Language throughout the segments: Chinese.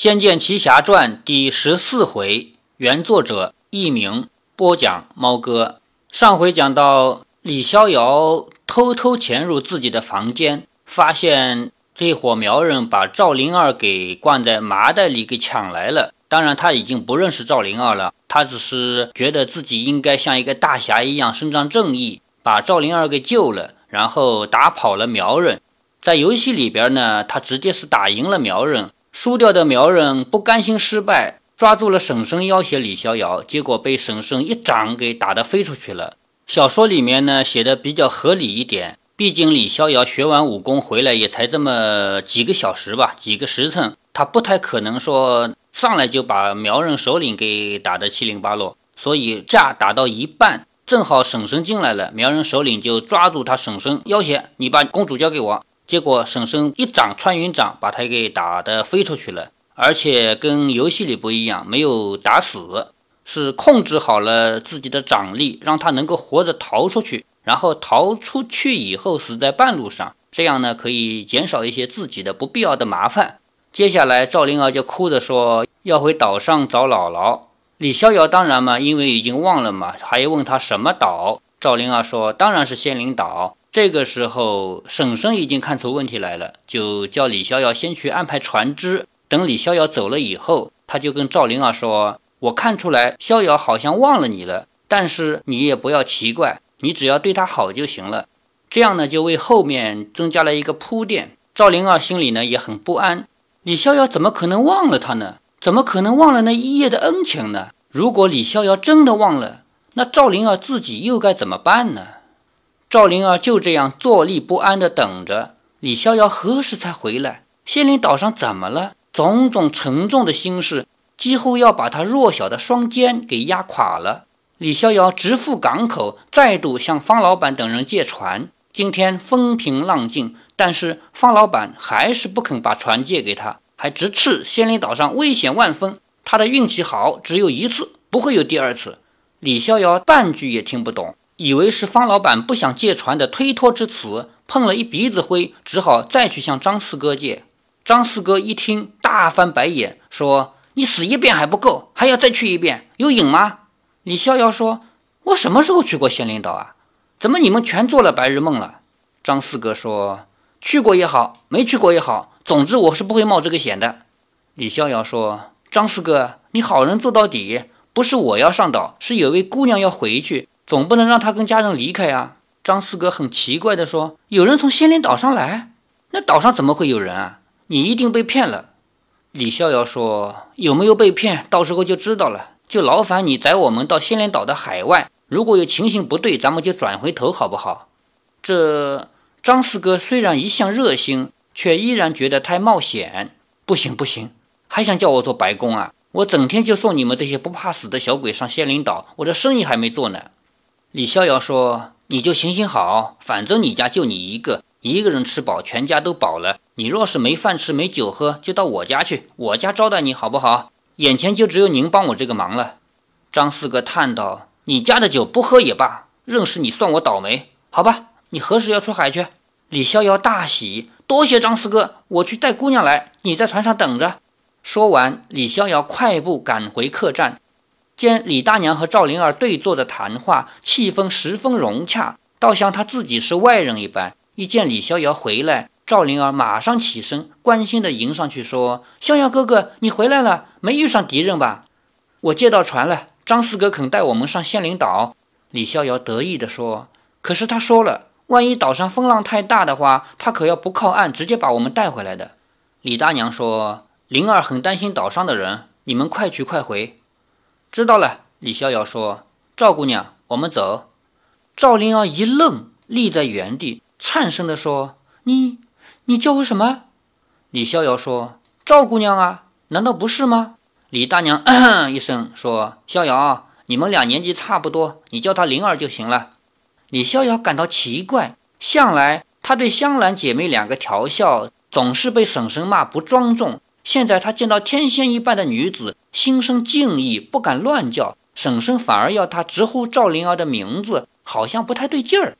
仙剑奇侠传》第十四回，原作者佚名，播讲猫哥。上回讲到李逍遥偷偷潜入自己的房间，发现这伙苗人把赵灵儿给灌在麻袋里给抢来了。当然，他已经不认识赵灵儿了，他只是觉得自己应该像一个大侠一样伸张正义，把赵灵儿给救了，然后打跑了苗人。在游戏里边呢，他直接是打赢了苗人。输掉的苗人不甘心失败，抓住了婶婶要挟李逍遥，结果被婶婶一掌给打得飞出去了。小说里面呢写的比较合理一点，毕竟李逍遥学完武功回来也才这么几个小时吧，几个时辰，他不太可能说上来就把苗人首领给打得七零八落。所以架打到一半，正好婶婶进来了，苗人首领就抓住他婶婶要挟：“你把公主交给我。”结果婶婶一掌穿云掌，把他给打得飞出去了，而且跟游戏里不一样，没有打死，是控制好了自己的掌力，让他能够活着逃出去，然后逃出去以后死在半路上，这样呢可以减少一些自己的不必要的麻烦。接下来赵灵儿就哭着说要回岛上找姥姥。李逍遥当然嘛，因为已经忘了嘛，还问他什么岛。赵灵儿说当然是仙灵岛。这个时候，婶婶已经看出问题来了，就叫李逍遥先去安排船只。等李逍遥走了以后，他就跟赵灵儿说：“我看出来逍遥好像忘了你了，但是你也不要奇怪，你只要对他好就行了。”这样呢，就为后面增加了一个铺垫。赵灵儿心里呢也很不安，李逍遥怎么可能忘了他呢？怎么可能忘了那一夜的恩情呢？如果李逍遥真的忘了，那赵灵儿自己又该怎么办呢？赵灵儿就这样坐立不安地等着李逍遥何时才回来。仙灵岛上怎么了？种种沉重的心事几乎要把他弱小的双肩给压垮了。李逍遥直赴港口，再度向方老板等人借船。今天风平浪静，但是方老板还是不肯把船借给他，还直斥仙灵岛上危险万分。他的运气好，只有一次，不会有第二次。李逍遥半句也听不懂。以为是方老板不想借船的推脱之词，碰了一鼻子灰，只好再去向张四哥借。张四哥一听，大翻白眼，说：“你死一遍还不够，还要再去一遍，有瘾吗？”李逍遥说：“我什么时候去过仙灵岛啊？怎么你们全做了白日梦了？”张四哥说：“去过也好，没去过也好，总之我是不会冒这个险的。”李逍遥说：“张四哥，你好人做到底，不是我要上岛，是有位姑娘要回去。”总不能让他跟家人离开啊！张四哥很奇怪地说：“有人从仙灵岛上来？那岛上怎么会有人啊？你一定被骗了。”李逍遥说：“有没有被骗，到时候就知道了。就劳烦你载我们到仙灵岛的海外，如果有情形不对，咱们就转回头，好不好？”这张四哥虽然一向热心，却依然觉得太冒险。不行不行，还想叫我做白工啊？我整天就送你们这些不怕死的小鬼上仙灵岛，我这生意还没做呢。李逍遥说：“你就行行好，反正你家就你一个，一个人吃饱，全家都饱了。你若是没饭吃、没酒喝，就到我家去，我家招待你好不好？眼前就只有您帮我这个忙了。”张四哥叹道：“你家的酒不喝也罢，认识你算我倒霉。好吧，你何时要出海去？”李逍遥大喜，多谢张四哥，我去带姑娘来，你在船上等着。说完，李逍遥快步赶回客栈。见李大娘和赵灵儿对坐着谈话，气氛十分融洽，倒像他自己是外人一般。一见李逍遥回来，赵灵儿马上起身，关心地迎上去说：“逍遥哥哥，你回来了，没遇上敌人吧？我借到船了，张四哥肯带我们上仙灵岛。”李逍遥得意地说：“可是他说了，万一岛上风浪太大的话，他可要不靠岸，直接把我们带回来的。”李大娘说：“灵儿很担心岛上的人，你们快去快回。”知道了，李逍遥说：“赵姑娘，我们走。”赵灵儿一愣，立在原地，颤声地说：“你，你叫我什么？”李逍遥说：“赵姑娘啊，难道不是吗？”李大娘嗯一声说：“逍遥，你们俩年纪差不多，你叫她灵儿就行了。”李逍遥感到奇怪，向来他对香兰姐妹两个调笑，总是被婶婶骂不庄重。现在他见到天仙一般的女子，心生敬意，不敢乱叫。婶婶反而要他直呼赵灵儿的名字，好像不太对劲儿。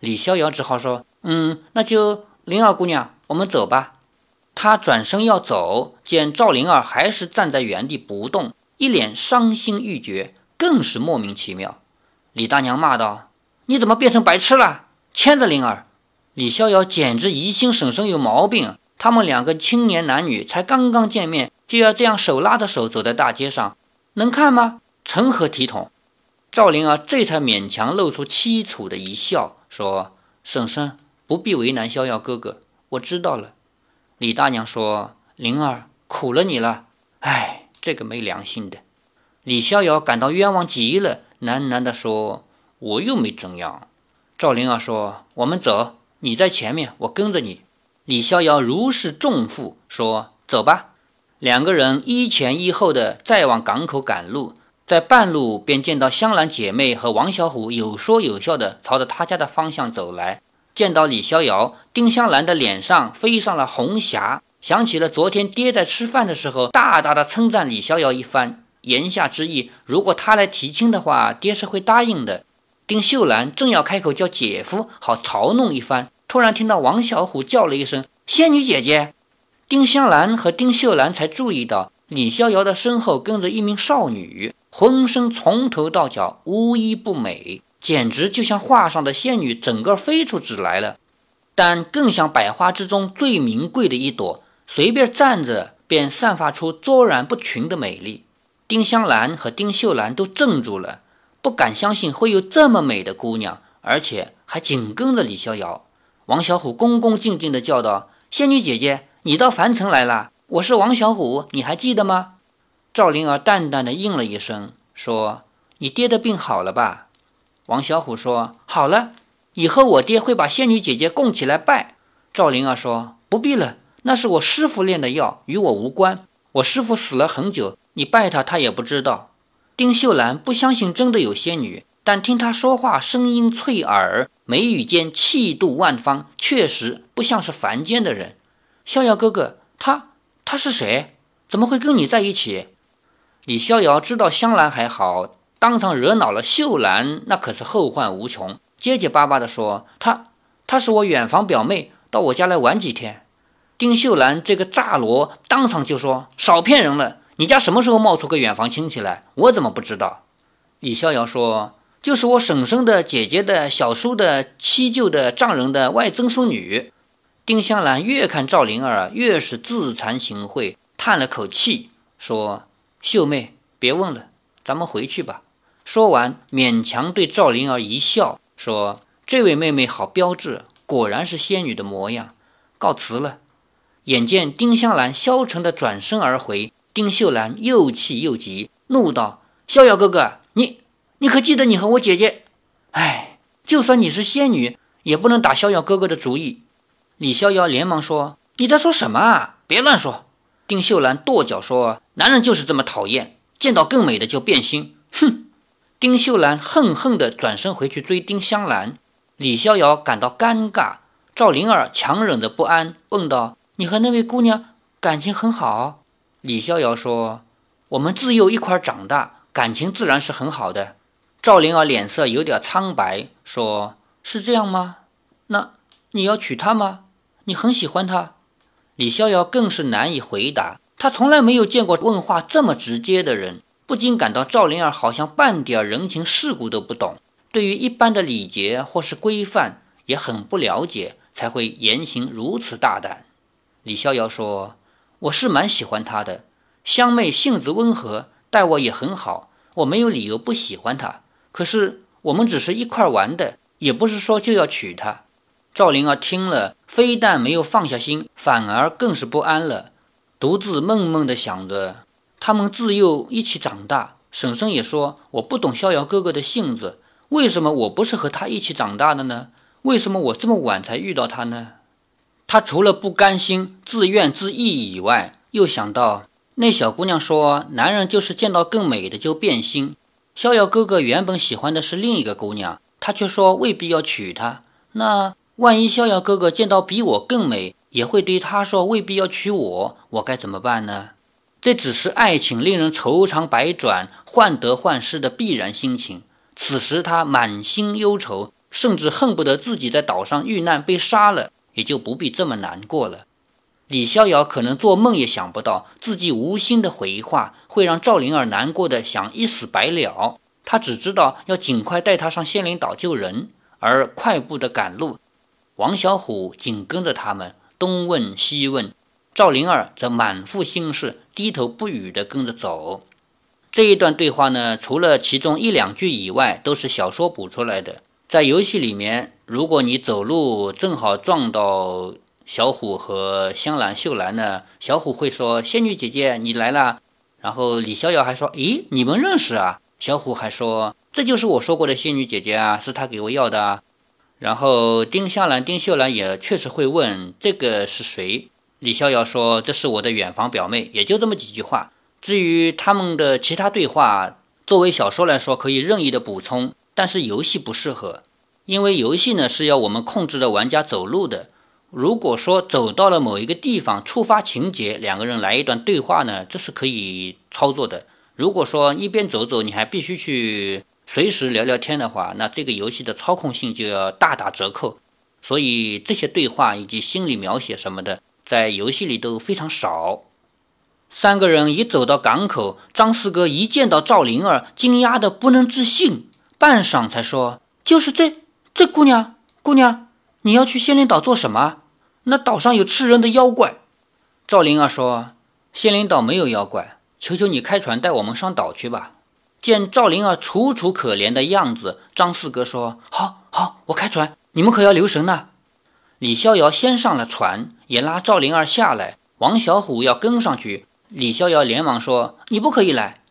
李逍遥只好说：“嗯，那就灵儿姑娘，我们走吧。”他转身要走，见赵灵儿还是站在原地不动，一脸伤心欲绝，更是莫名其妙。李大娘骂道：“你怎么变成白痴了？牵着灵儿！”李逍遥简直疑心婶婶有毛病。他们两个青年男女才刚刚见面，就要这样手拉着手走在大街上，能看吗？成何体统？赵灵儿这才勉强露出凄楚的一笑，说：“婶婶不必为难逍遥哥哥，我知道了。”李大娘说：“灵儿苦了你了，哎，这个没良心的。”李逍遥感到冤枉极了，喃喃地说：“我又没怎样。”赵灵儿说：“我们走，你在前面，我跟着你。”李逍遥如释重负，说：“走吧。”两个人一前一后的再往港口赶路，在半路便见到香兰姐妹和王小虎有说有笑的朝着他家的方向走来。见到李逍遥，丁香兰的脸上飞上了红霞，想起了昨天爹在吃饭的时候大大的称赞李逍遥一番，言下之意，如果他来提亲的话，爹是会答应的。丁秀兰正要开口叫姐夫，好嘲弄一番，突然听到王小虎叫了一声“仙女姐姐”，丁香兰和丁秀兰才注意到李逍遥的身后跟着一名少女，浑身从头到脚无一不美。简直就像画上的仙女，整个飞出纸来了。但更像百花之中最名贵的一朵，随便站着便散发出卓然不群的美丽。丁香兰和丁秀兰都怔住了，不敢相信会有这么美的姑娘，而且还紧跟着李逍遥。王小虎恭恭敬敬地叫道：“仙女姐姐，你到凡城来了，我是王小虎，你还记得吗？”赵灵儿淡淡的应了一声，说：“你爹的病好了吧？”王小虎说：“好了，以后我爹会把仙女姐姐供起来拜。”赵灵儿说：“不必了，那是我师傅炼的药，与我无关。我师傅死了很久，你拜他，他也不知道。”丁秀兰不相信真的有仙女，但听他说话，声音脆耳，眉宇间气度万方，确实不像是凡间的人。逍遥哥哥，他他是谁？怎么会跟你在一起？李逍遥知道香兰还好。当场惹恼了秀兰，那可是后患无穷。结结巴巴地说：“她，她是我远房表妹，到我家来玩几天。”丁秀兰这个炸罗当场就说：“少骗人了！你家什么时候冒出个远房亲戚来？我怎么不知道？”李逍遥说：“就是我婶婶的姐姐的小叔的七舅的丈人的外曾孙女。”丁香兰越看赵灵儿越是自惭形秽，叹了口气说：“秀妹，别问了，咱们回去吧。”说完，勉强对赵灵儿一笑，说：“这位妹妹好标致，果然是仙女的模样。”告辞了。眼见丁香兰消沉的转身而回，丁秀兰又气又急，怒道：“逍遥哥哥，你可记得你和我姐姐？哎，就算你是仙女，也不能打逍遥哥哥的主意。”李逍遥连忙说：“你在说什么啊？别乱说！”丁秀兰跺脚说：“男人就是这么讨厌，见到更美的就变心。”哼。丁秀兰恨恨地转身回去追丁香兰，李逍遥感到尴尬。赵灵儿强忍着不安，问道：“你和那位姑娘感情很好？”李逍遥说：“我们自幼一块长大，感情自然是很好的。”赵灵儿脸色有点苍白，说：“是这样吗？那你要娶她吗？你很喜欢她？”李逍遥更是难以回答，他从来没有见过问话这么直接的人。不禁感到赵灵儿好像半点人情世故都不懂，对于一般的礼节或是规范也很不了解，才会言行如此大胆。李逍遥说：“我是蛮喜欢她的，香妹性子温和，待我也很好，我没有理由不喜欢她。可是我们只是一块玩的，也不是说就要娶她。”赵灵儿听了，非但没有放下心，反而更是不安了，独自闷闷地想着。他们自幼一起长大，婶婶也说我不懂逍遥哥哥的性子。为什么我不是和他一起长大的呢？为什么我这么晚才遇到他呢？他除了不甘心、自怨自艾以外，又想到那小姑娘说，男人就是见到更美的就变心。逍遥哥哥原本喜欢的是另一个姑娘，他却说未必要娶她。那万一逍遥哥哥见到比我更美，也会对他说未必要娶我，我该怎么办呢？这只是爱情令人愁肠百转、患得患失的必然心情。此时他满心忧愁，甚至恨不得自己在岛上遇难被杀了，也就不必这么难过了。李逍遥可能做梦也想不到，自己无心的回话会让赵灵儿难过的想一死百了。他只知道要尽快带他上仙灵岛救人，而快步的赶路。王小虎紧跟着他们，东问西问。赵灵儿则满腹心事，低头不语的跟着走。这一段对话呢，除了其中一两句以外，都是小说补出来的。在游戏里面，如果你走路正好撞到。小虎和香兰、秀兰呢？小虎会说：“仙女姐姐，你来了。”然后李逍遥还说：“咦，你们认识啊？”小虎还说：“这就是我说过的仙女姐姐啊，是她给我要的啊。”然后丁香兰、丁秀兰也确实会问：“这个是谁？”李逍遥说：“这是我的远房表妹。”也就这么几句话。至于他们的其他对话，作为小说来说可以任意的补充，但是游戏不适合，因为游戏呢是要我们控制着玩家走路的。如果说走到了某一个地方，触发情节，两个人来一段对话呢，这是可以操作的。如果说一边走走，你还必须去随时聊聊天的话，那这个游戏的操控性就要大打折扣。所以这些对话以及心理描写什么的，在游戏里都非常少。三个人一走到港口，张四哥一见到赵灵儿，惊讶的不能置信，半晌才说：“就是这这姑娘，姑娘。”你要去仙灵岛做什么？那岛上有吃人的妖怪。赵灵儿说：“仙灵岛没有妖怪，求求你开船带我们上岛去吧。”见赵灵儿楚楚可怜的样子，张四哥说：“好好，我开船，你们可要留神呐。”李逍遥先上了船，也拉赵灵儿下来。王小虎要跟上去，李逍遥连忙说：“你不可以来。”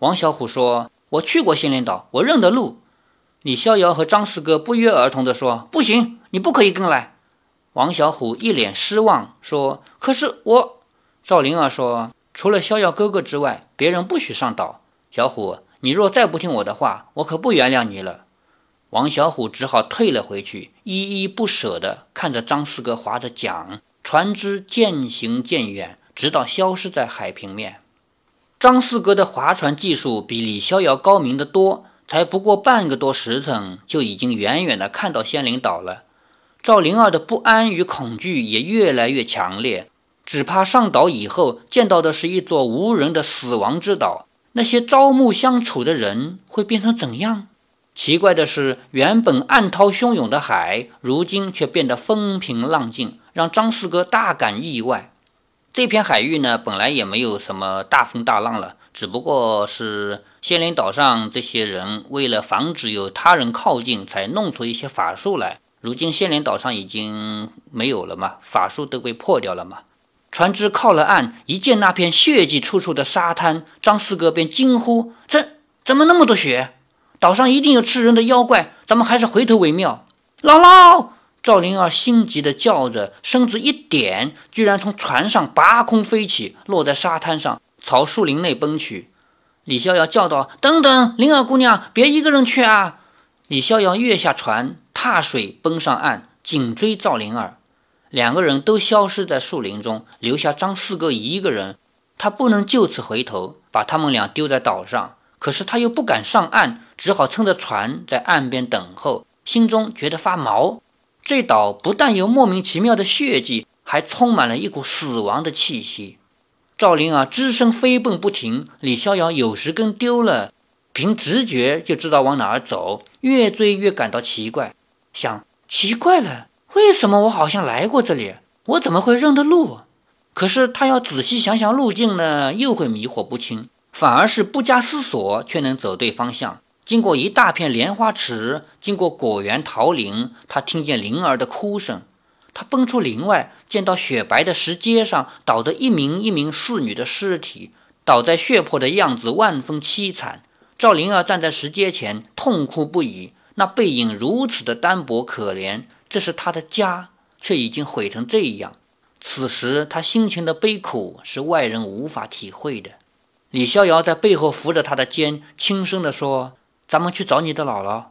王小虎说：“我去过仙灵岛，我认得路。”李逍遥和张四哥不约而同地说：“不行。”你不可以跟来。王小虎一脸失望说：“可是我……”赵灵儿说：“除了逍遥哥哥之外，别人不许上岛。小虎，你若再不听我的话，我可不原谅你了。”王小虎只好退了回去，依依不舍地看着张四哥划着桨，船只渐行渐远，直到消失在海平面。张四哥的划船技术比李逍遥高明得多，才不过半个多时辰，就已经远远地看到仙灵岛了。赵灵儿的不安与恐惧也越来越强烈，只怕上岛以后见到的是一座无人的死亡之岛。那些朝暮相处的人会变成怎样？奇怪的是，原本暗涛汹涌的海，如今却变得风平浪静，让张四哥大感意外。这片海域呢，本来也没有什么大风大浪了，只不过是仙灵岛上这些人为了防止有他人靠近，才弄出一些法术来。如今仙莲岛上已经没有了嘛，法术都被破掉了嘛。船只靠了岸，一见那片血迹处处的沙滩，张四哥便惊呼：“这怎么那么多血？岛上一定有吃人的妖怪，咱们还是回头为妙。”姥姥，赵灵儿心急地叫着，身子一点，居然从船上拔空飞起，落在沙滩上，朝树林内奔去。李逍遥叫道：“等等，灵儿姑娘，别一个人去啊！”李逍遥跃下船。踏水奔上岸，紧追赵灵儿，两个人都消失在树林中，留下张四哥一个人。他不能就此回头，把他们俩丢在岛上。可是他又不敢上岸，只好撑着船在岸边等候，心中觉得发毛。这岛不但有莫名其妙的血迹，还充满了一股死亡的气息。赵灵儿只身飞奔不停，李逍遥有时跟丢了，凭直觉就知道往哪儿走，越追越感到奇怪。想奇怪了，为什么我好像来过这里？我怎么会认得路？可是他要仔细想想路径呢，又会迷惑不清。反而是不加思索，却能走对方向。经过一大片莲花池，经过果园桃林，他听见灵儿的哭声。他奔出林外，见到雪白的石阶上倒着一名一名侍女的尸体，倒在血泊的样子万分凄惨。赵灵儿站在石阶前，痛哭不已。那背影如此的单薄可怜，这是他的家，却已经毁成这样。此时他心情的悲苦是外人无法体会的。李逍遥在背后扶着他的肩，轻声地说：“咱们去找你的姥姥。”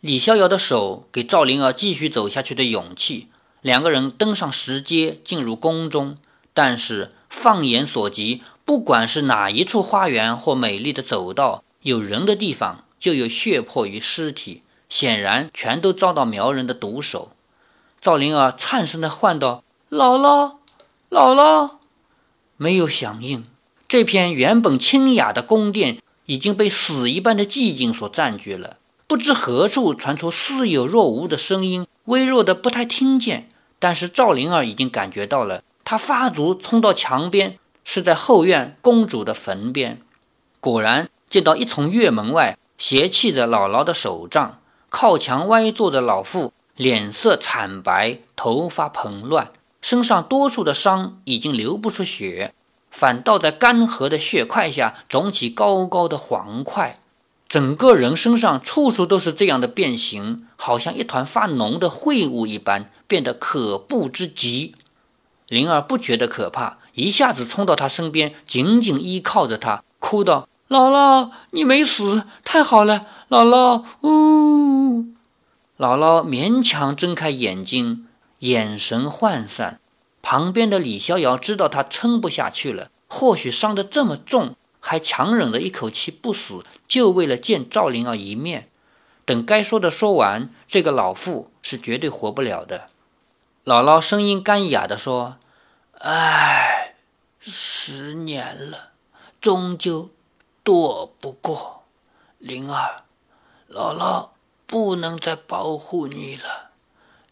李逍遥的手给赵灵儿继续走下去的勇气。两个人登上石阶，进入宫中。但是放眼所及，不管是哪一处花园或美丽的走道，有人的地方就有血泊与尸体。显然全都遭到苗人的毒手。赵灵儿颤声地唤道：“姥姥，姥姥。”没有响应。这片原本清雅的宫殿已经被死一般的寂静所占据了。不知何处传出似有若无的声音，微弱的不太听见。但是赵灵儿已经感觉到了，她发足冲到墙边，是在后院公主的坟边。果然见到一从院门外斜砌着姥姥的手杖，靠墙歪坐的老妇，脸色惨白，头发蓬乱，身上多处的伤已经流不出血。反倒在干涸的血块下肿起高高的黄块，整个人身上处处都是这样的变形，好像一团发脓的秽物一般，变得可怖之极。灵儿不觉得可怕，一下子冲到他身边，紧紧依靠着他，哭道：“姥姥，你没死，太好了，姥姥。”呜，姥姥勉强睁开眼睛，眼神涣散。旁边的李逍遥知道他撑不下去了，或许伤得这么重，还强忍着一口气不死，就为了见赵灵儿一面。等该说的说完，这个老妇是绝对活不了的。姥姥声音干哑地说：“唉，十年了，终究躲不过灵儿。姥姥不能再保护你了，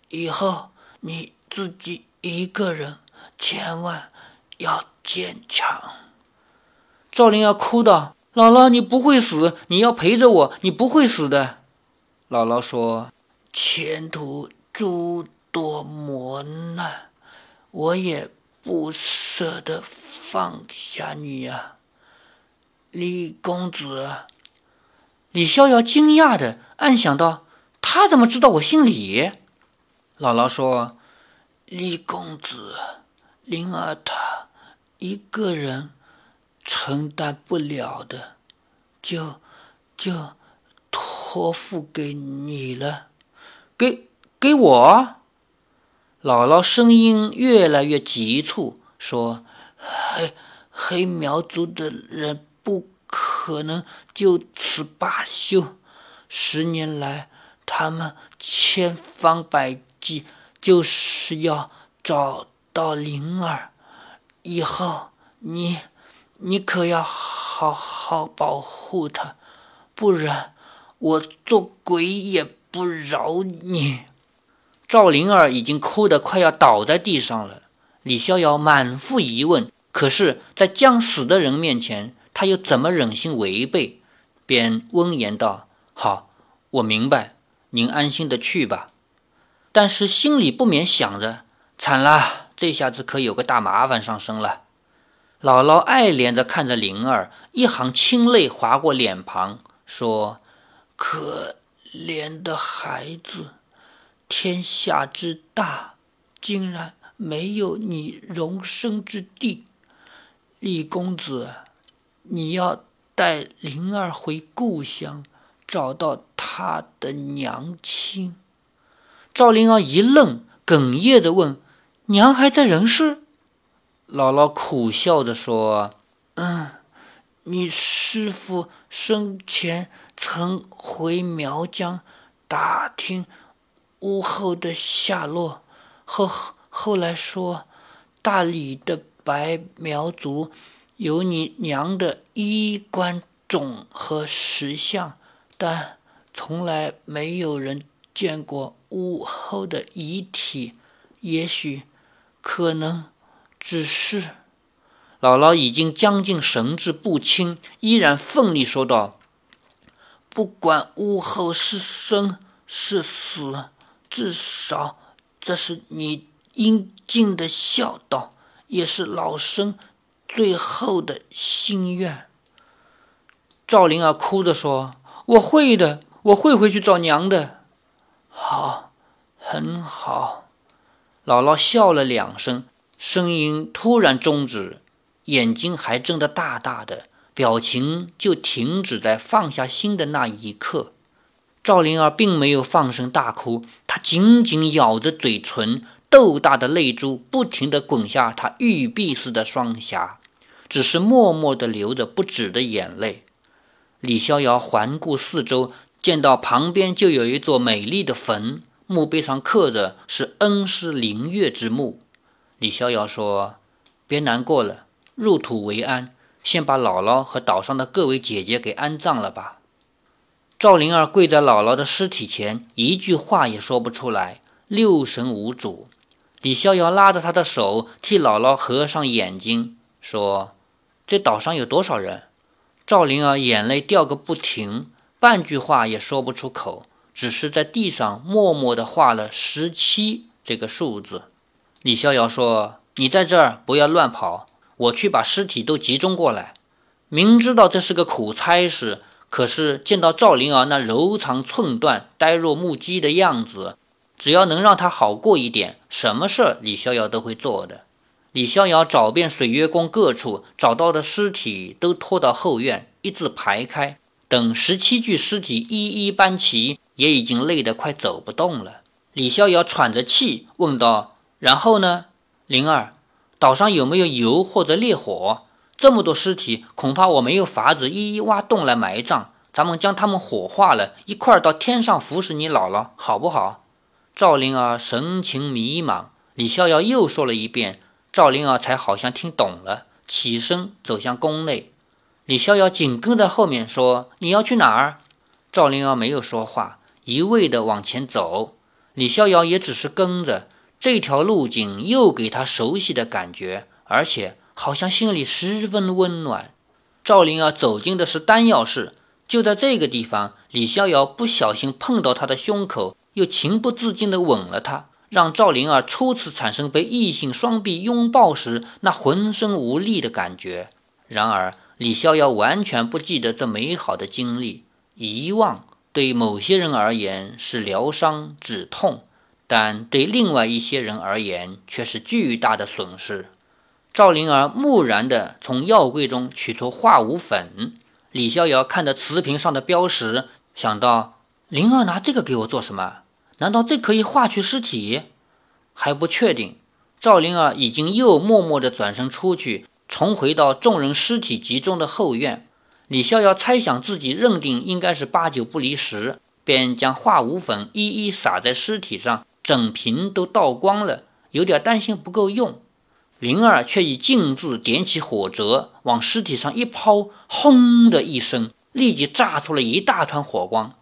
以后你自己。”一个人千万要坚强。赵灵儿哭道：“姥姥，你不会死，你要陪着我，你不会死的。”姥姥说：“前途诸多磨难，我也不舍得放下你呀。”李公子，李逍遥惊讶的暗想到：“他怎么知道我姓李？”姥姥说。李公子，灵儿她一个人承担不了的，就就托付给你了。给给我？姥姥声音越来越急促，说：“黑黑苗族的人不可能就此罢休。十年来，他们千方百计。”就是要找到灵儿，以后你你可要好好保护她，不然我做鬼也不饶你。赵灵儿已经哭得快要倒在地上了。李逍遥满腹疑问，可是，在将死的人面前，他又怎么忍心违背？便温言道：“好，我明白，您安心的去吧。”但是心里不免想着：惨了，这下子可有个大麻烦上身了。姥姥爱怜地看着灵儿，一行清泪划过脸庞，说：“可怜的孩子，天下之大，竟然没有你容身之地。李公子，你要带灵儿回故乡，找到她的娘亲。”赵灵儿一愣，哽咽着问：“娘还在人世？”姥姥苦笑着说：“嗯，你师父生前曾回苗疆打听屋后的下落，后后来说，大理的白苗族有你娘的衣冠冢和石像，但从来没有人见过。”屋后的遗体，也许，可能，只是，姥姥已经将近神志不清，依然奋力说道：“不管屋后是生是死，至少这是你应尽的孝道，也是老生最后的心愿。”赵灵儿哭着说：“我会的，我会回去找娘的。”好，很好。姥姥笑了两声，声音突然终止，眼睛还睁得大大的，表情就停止在放下心的那一刻。赵灵儿并没有放声大哭，她紧紧咬着嘴唇，豆大的泪珠不停地滚下她玉璧似的双颊，只是默默地流着不止的眼泪。李逍遥环顾四周。见到旁边就有一座美丽的坟，墓碑上刻着是恩师灵月之墓。李逍遥说：“别难过了，入土为安，先把姥姥和岛上的各位姐姐给安葬了吧。赵灵儿跪在姥姥的尸体前，一句话也说不出来，六神无主。李逍遥拉着他的手，替姥姥合上眼睛，说：“这岛上有多少人？”赵灵儿眼泪掉个不停，半句话也说不出口，只是在地上默默地画了十七这个数字。李逍遥说：“你在这儿不要乱跑，我去把尸体都集中过来。”明知道这是个苦差事，可是见到赵灵儿那柔肠寸断、呆若木鸡的样子。只要能让他好过一点，什么事儿李逍遥都会做的。李逍遥找遍水月宫各处，找到的尸体都拖到后院，一字排开。等十七具尸体一一搬齐，也已经累得快走不动了。李逍遥喘着气问道：“然后呢，灵儿？岛上有没有油或者烈火？这么多尸体，恐怕我没有法子一一挖洞来埋葬。咱们将他们火化了，一块儿到天上服侍你姥姥，好不好？”赵灵儿神情迷茫，李逍遥又说了一遍，赵灵儿才好像听懂了，起身走向宫内。李逍遥紧跟在后面说：“你要去哪儿？”赵灵儿没有说话，一味地往前走。李逍遥也只是跟着，这条路径又给他熟悉的感觉，而且好像心里十分温暖。赵灵儿走进的是丹药室，就在这个地方，李逍遥不小心碰到他的胸口。又情不自禁地吻了她，让赵灵儿初次产生被异性双臂拥抱时那浑身无力的感觉。然而李逍遥完全不记得这美好的经历，遗忘对某些人而言是疗伤止痛，但对另外一些人而言却是巨大的损失。赵灵儿木然地从药柜中取出化无粉，李逍遥看着瓷瓶上的标识，想到灵儿拿这个给我做什么？难道这可以化去尸体？还不确定。赵灵儿已经又默默地转身出去，重回到众人尸体集中的后院。李逍遥猜想自己认定应该是八九不离十，便将化无粉一一撒在尸体上，整瓶都倒光了，有点担心不够用。灵儿却已径自点起火折，往尸体上一抛，轰的一声，立即炸出了一大团火光。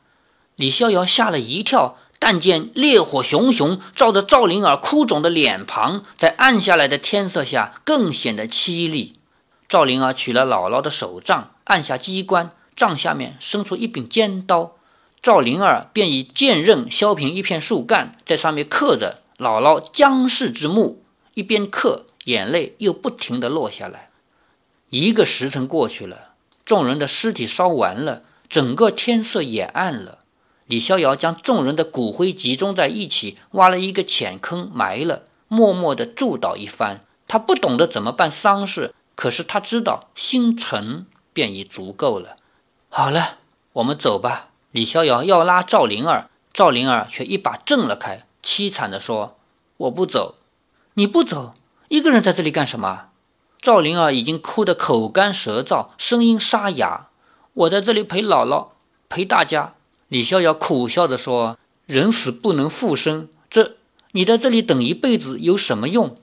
李逍遥吓了一跳。但见烈火熊熊，照着赵灵儿哭肿的脸庞，在暗下来的天色下更显得凄厉。赵灵儿取了姥姥的手杖，按下机关，杖下面伸出一柄尖刀。赵灵儿便以剑刃削平一片树干，在上面刻着“姥姥将逝之墓”，一边刻，眼泪又不停地落下来。一个时辰过去了，众人的尸体烧完了，整个天色也暗了。李逍遥将众人的骨灰集中在一起，挖了一个浅坑埋了，默默地祝祷一番。他不懂得怎么办丧事，可是他知道心诚便已足够了。好了，我们走吧。李逍遥要拉赵灵儿，赵灵儿却一把挣了开，凄惨地说：“我不走，你不走，一个人在这里干什么？”赵灵儿已经哭得口干舌燥，声音沙哑：“我在这里陪姥姥，陪大家。”李逍遥苦笑着说：“人死不能复生，这你在这里等一辈子有什么用？”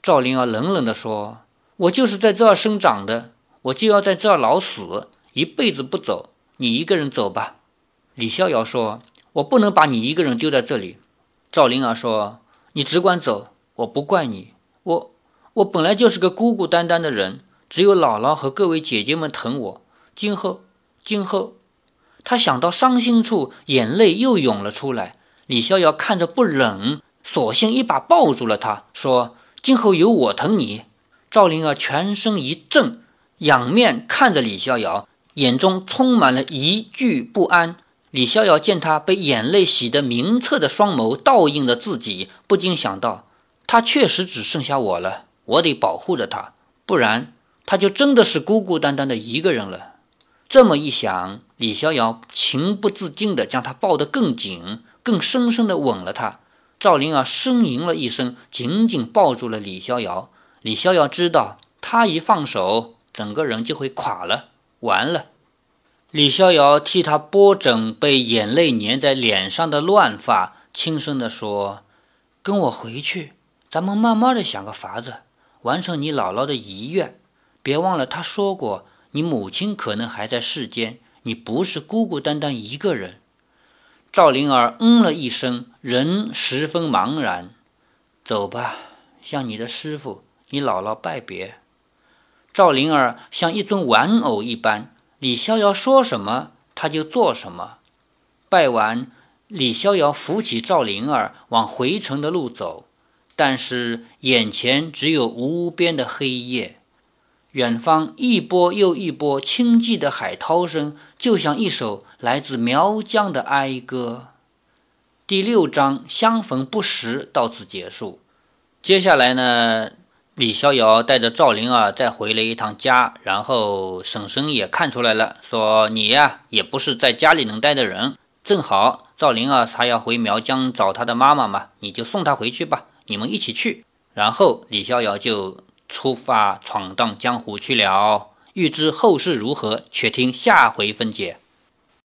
赵灵儿冷冷地说：“我就是在这儿生长的，我就要在这儿老死，一辈子不走。你一个人走吧。”李逍遥说：“我不能把你一个人丢在这里。”赵灵儿说：“你只管走，我不怪你。我我本来就是个孤孤单单的人，只有姥姥和各位姐姐们疼我。今后，今后。”他想到伤心处，眼泪又涌了出来。李逍遥看着不忍，索性一把抱住了他，说：“今后有我疼你。”赵灵儿全身一震，仰面看着李逍遥，眼中充满了疑惧不安。李逍遥见他被眼泪洗得明澈的双眸倒映着自己，不禁想到：他确实只剩下我了，我得保护着他，不然他就真的是孤孤单单的一个人了。这么一想。李逍遥情不自禁地将她抱得更紧，更深深地吻了她。赵灵儿呻吟了一声，紧紧抱住了李逍遥。李逍遥知道，他一放手，整个人就会垮了，完了。李逍遥替她拨整被眼泪粘在脸上的乱发，轻声地说：“跟我回去，咱们慢慢的想个法子。完成你姥姥的遗愿。别忘了，她说过，你母亲可能还在世间，你不是孤孤单单一个人。”赵灵儿嗯了一声，人十分茫然。走吧，向你的师傅、你姥姥拜别。赵灵儿像一尊玩偶一般，李逍遥说什么，他就做什么。拜完，李逍遥扶起赵灵儿往回城的路走，但是眼前只有无边的黑夜，远方一波又一波清寂的海涛声，就像一首来自苗疆的哀歌。第六章相逢不识到此结束。接下来呢？李逍遥带着赵灵儿再回了一趟家，然后婶婶也看出来了，说：“你呀，也不是在家里能待的人。正好赵灵儿她要回苗疆找她的妈妈嘛，你就送她回去吧，你们一起去。”然后李逍遥就出发闯荡江湖去了。欲知后事如何，且听下回分解。